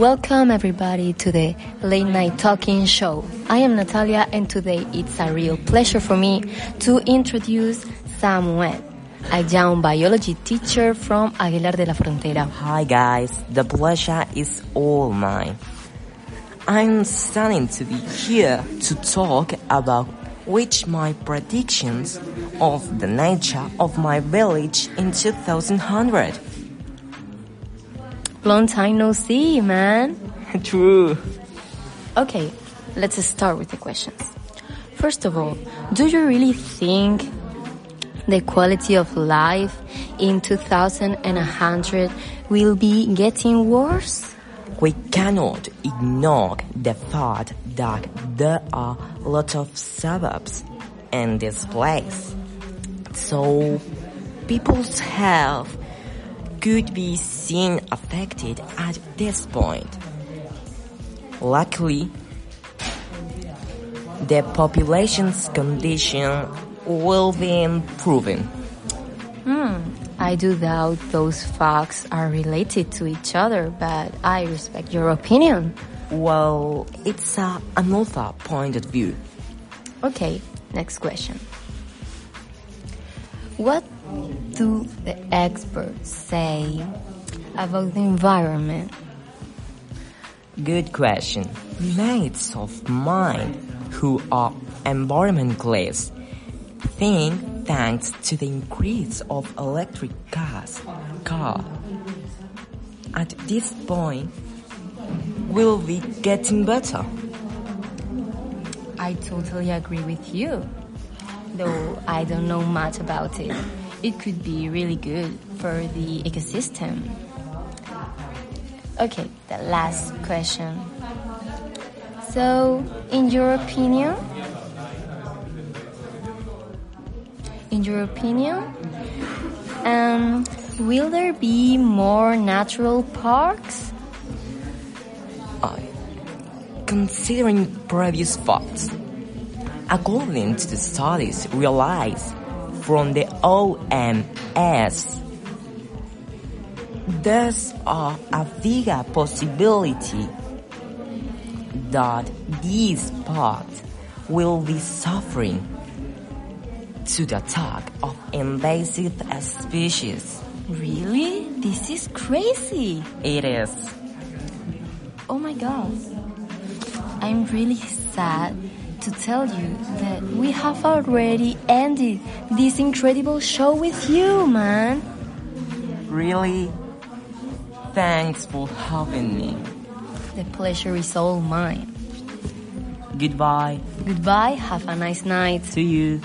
Welcome everybody to the Late Night Talking Show. I am Natalia and today it's a real pleasure for me to introduce Samuel, a young biology teacher from Aguilar de la Frontera. Hi guys, the pleasure is all mine. I'm starting to be here to talk about which my predictions of the nature of my village in 2100. Long time no see, man. True. Okay, let's start with the questions. First of all, do you really think the quality of life in 2100 will be getting worse? We cannot ignore the fact that there are a lot of suburbs in this place. So people's health could be seen affected at this point. Luckily, the population's condition will be improving. Hmm, I do doubt those facts are related to each other, but I respect your opinion. Well, it's a, another point of view. Okay, next question. What do the experts say about the environment? Good question. Mates of mine who are environmentalists think thanks to the increase of electric cars, car, at this point will be getting better. I totally agree with you, though I don't know much about it. It could be really good for the ecosystem. Okay, the last question. So, in your opinion, in your opinion, um, will there be more natural parks? I, considering previous facts, according to the studies realized from the OMS, there's a, a bigger possibility that these parts will be suffering to the attack of invasive species. Really? This is crazy. It is. Oh my god. I'm really sad to tell you that we have already ended this incredible show with you, man. Really? Thanks for having me. The pleasure is all mine. Goodbye Goodbye, have a nice night. to you.